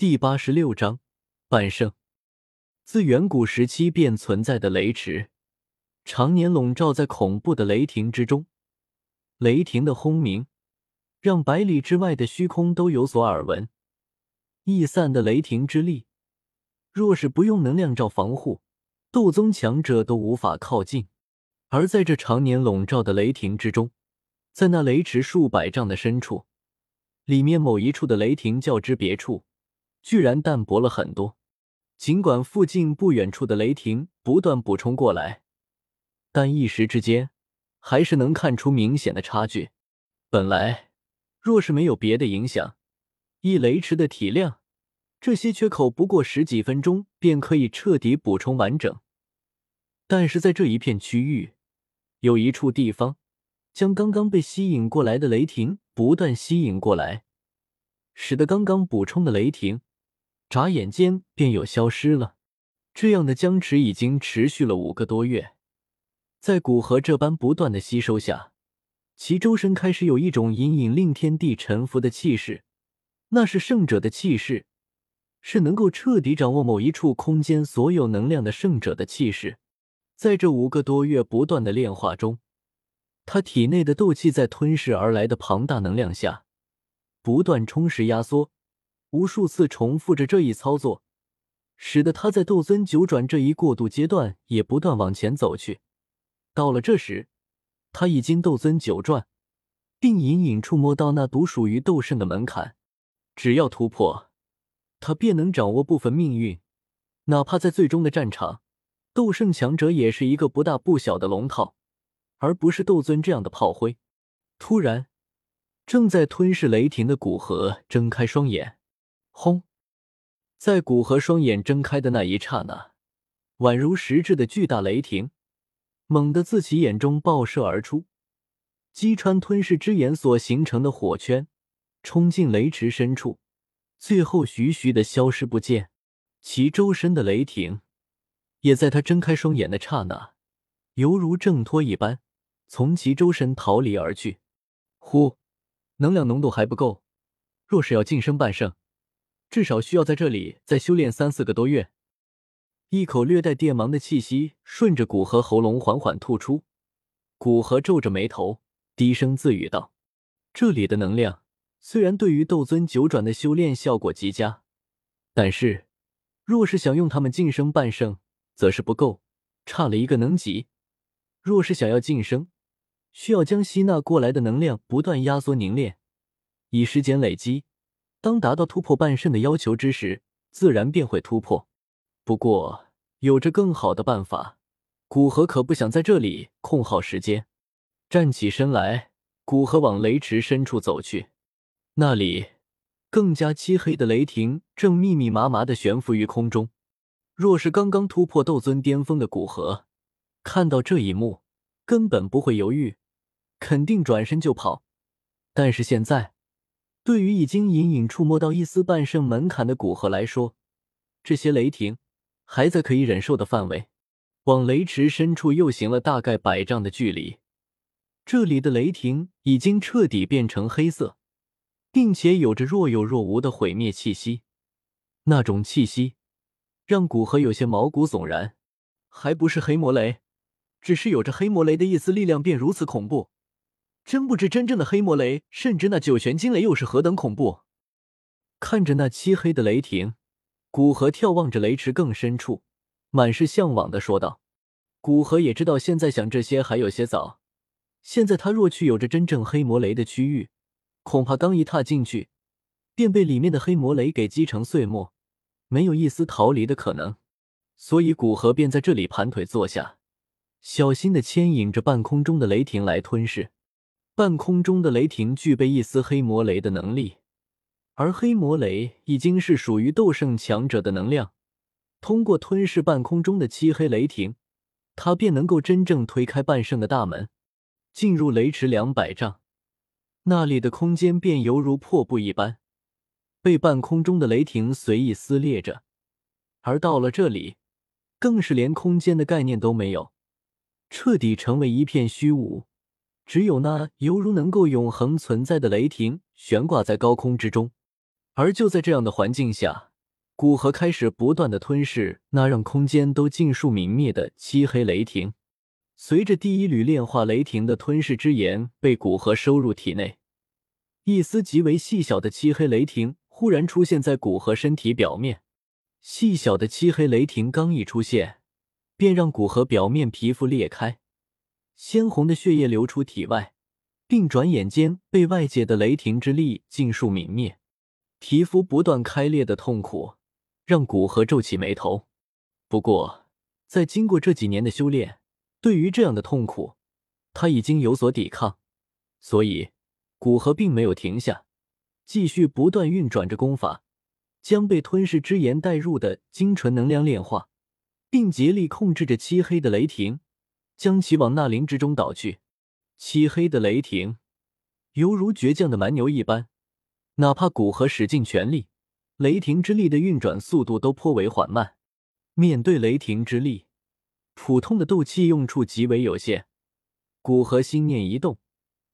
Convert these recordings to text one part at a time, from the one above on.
第八十六章半圣。自远古时期便存在的雷池，常年笼罩在恐怖的雷霆之中。雷霆的轰鸣，让百里之外的虚空都有所耳闻。易散的雷霆之力，若是不用能量罩防护，斗宗强者都无法靠近。而在这常年笼罩的雷霆之中，在那雷池数百丈的深处，里面某一处的雷霆较之别处。居然淡薄了很多。尽管附近不远处的雷霆不断补充过来，但一时之间还是能看出明显的差距。本来若是没有别的影响，以雷池的体量，这些缺口不过十几分钟便可以彻底补充完整。但是在这一片区域，有一处地方将刚刚被吸引过来的雷霆不断吸引过来，使得刚刚补充的雷霆。眨眼间便又消失了。这样的僵持已经持续了五个多月，在古河这般不断的吸收下，其周身开始有一种隐隐令天地臣服的气势。那是圣者的气势，是能够彻底掌握某一处空间所有能量的圣者的气势。在这五个多月不断的炼化中，他体内的斗气在吞噬而来的庞大能量下，不断充实压缩。无数次重复着这一操作，使得他在斗尊九转这一过渡阶段也不断往前走去。到了这时，他已经斗尊九转，并隐隐触摸到那独属于斗圣的门槛。只要突破，他便能掌握部分命运。哪怕在最终的战场，斗圣强者也是一个不大不小的龙套，而不是斗尊这样的炮灰。突然，正在吞噬雷霆的古河睁开双眼。轰！在古河双眼睁开的那一刹那，宛如实质的巨大雷霆猛地自其眼中爆射而出，击穿吞噬之眼所形成的火圈，冲进雷池深处，最后徐徐的消失不见。其周身的雷霆也在他睁开双眼的刹那，犹如挣脱一般，从其周身逃离而去。呼，能量浓度还不够，若是要晋升半圣。至少需要在这里再修炼三四个多月。一口略带电芒的气息顺着古河喉咙缓缓吐出，古河皱着眉头，低声自语道：“这里的能量虽然对于斗尊九转的修炼效果极佳，但是若是想用它们晋升半圣，则是不够，差了一个能级。若是想要晋升，需要将吸纳过来的能量不断压缩凝练，以时间累积。”当达到突破半圣的要求之时，自然便会突破。不过，有着更好的办法，古河可不想在这里空耗时间。站起身来，古河往雷池深处走去。那里，更加漆黑的雷霆正密密麻麻的悬浮于空中。若是刚刚突破斗尊巅峰的古河，看到这一幕，根本不会犹豫，肯定转身就跑。但是现在，对于已经隐隐触摸到一丝半圣门槛的古河来说，这些雷霆还在可以忍受的范围。往雷池深处又行了大概百丈的距离，这里的雷霆已经彻底变成黑色，并且有着若有若无的毁灭气息。那种气息让古河有些毛骨悚然。还不是黑魔雷，只是有着黑魔雷的一丝力量便如此恐怖。真不知真正的黑魔雷，甚至那九玄惊雷又是何等恐怖！看着那漆黑的雷霆，古河眺望着雷池更深处，满是向往的说道：“古河也知道现在想这些还有些早。现在他若去有着真正黑魔雷的区域，恐怕刚一踏进去，便被里面的黑魔雷给击成碎末，没有一丝逃离的可能。所以古河便在这里盘腿坐下，小心的牵引着半空中的雷霆来吞噬。”半空中的雷霆具备一丝黑魔雷的能力，而黑魔雷已经是属于斗圣强者的能量。通过吞噬半空中的漆黑雷霆，他便能够真正推开半圣的大门，进入雷池两百丈。那里的空间便犹如破布一般，被半空中的雷霆随意撕裂着。而到了这里，更是连空间的概念都没有，彻底成为一片虚无。只有那犹如能够永恒存在的雷霆悬挂在高空之中，而就在这样的环境下，古河开始不断的吞噬那让空间都尽数泯灭的漆黑雷霆。随着第一缕炼化雷霆的吞噬之炎被古河收入体内，一丝极为细小的漆黑雷霆忽然出现在古河身体表面。细小的漆黑雷霆刚一出现，便让古河表面皮肤裂开，鲜红的血液流出体外，并转眼间被外界的雷霆之力尽数泯灭。皮肤不断开裂的痛苦让古河皱起眉头。不过，在经过这几年的修炼，对于这样的痛苦，他已经有所抵抗，所以古河并没有停下，继续不断运转着功法，将被吞噬之炎带入的精纯能量炼化，并竭力控制着漆黑的雷霆，将其往纳灵之中导去。漆黑的雷霆犹如倔强的蛮牛一般，哪怕古河使尽全力，雷霆之力的运转速度都颇为缓慢。面对雷霆之力。普通的斗气用处极为有限，古河心念一动，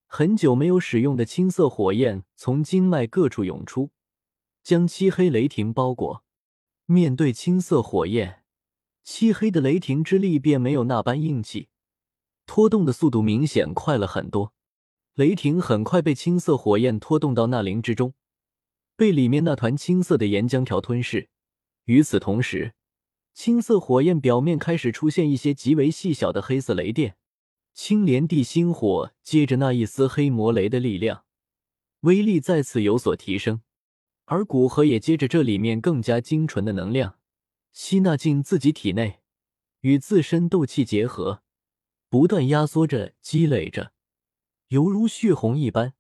很久没有使用的青色火焰从经脉各处涌出，将漆黑雷霆包裹。面对青色火焰，漆黑的雷霆之力便没有那般硬气，拖动的速度明显快了很多。雷霆很快被青色火焰拖动到那灵之中，被里面那团青色的岩浆条吞噬。与此同时，青色火焰表面开始出现一些极为细小的黑色雷电，青莲地心火接着那一丝黑魔雷的力量，威力再次有所提升。而古河也接着这里面更加精纯的能量，吸纳进自己体内，与自身斗气结合，不断压缩着、积累着，犹如血红一般，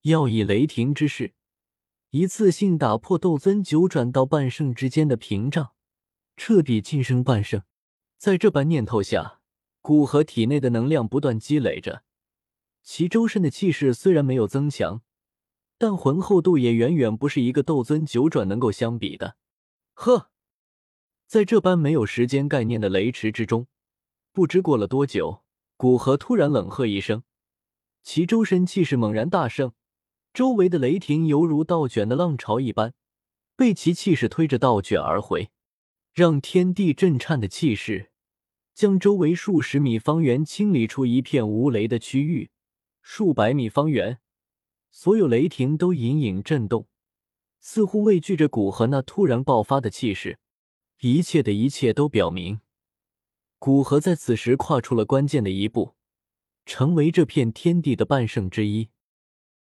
要以雷霆之势，一次性打破斗尊九转到半圣之间的屏障。彻底晋升半圣，在这般念头下，古河体内的能量不断积累着，其周身的气势虽然没有增强，但浑厚度也远远不是一个斗尊九转能够相比的。呵，在这般没有时间概念的雷池之中，不知过了多久，古河突然冷喝一声，其周身气势猛然大盛，周围的雷霆犹如倒卷的浪潮一般，被其气势推着倒卷而回。让天地震颤的气势，将周围数十米方圆清理出一片无雷的区域，数百米方圆，所有雷霆都隐隐震动，似乎畏惧着古河那突然爆发的气势。一切的一切都表明，古河在此时跨出了关键的一步，成为这片天地的半圣之一。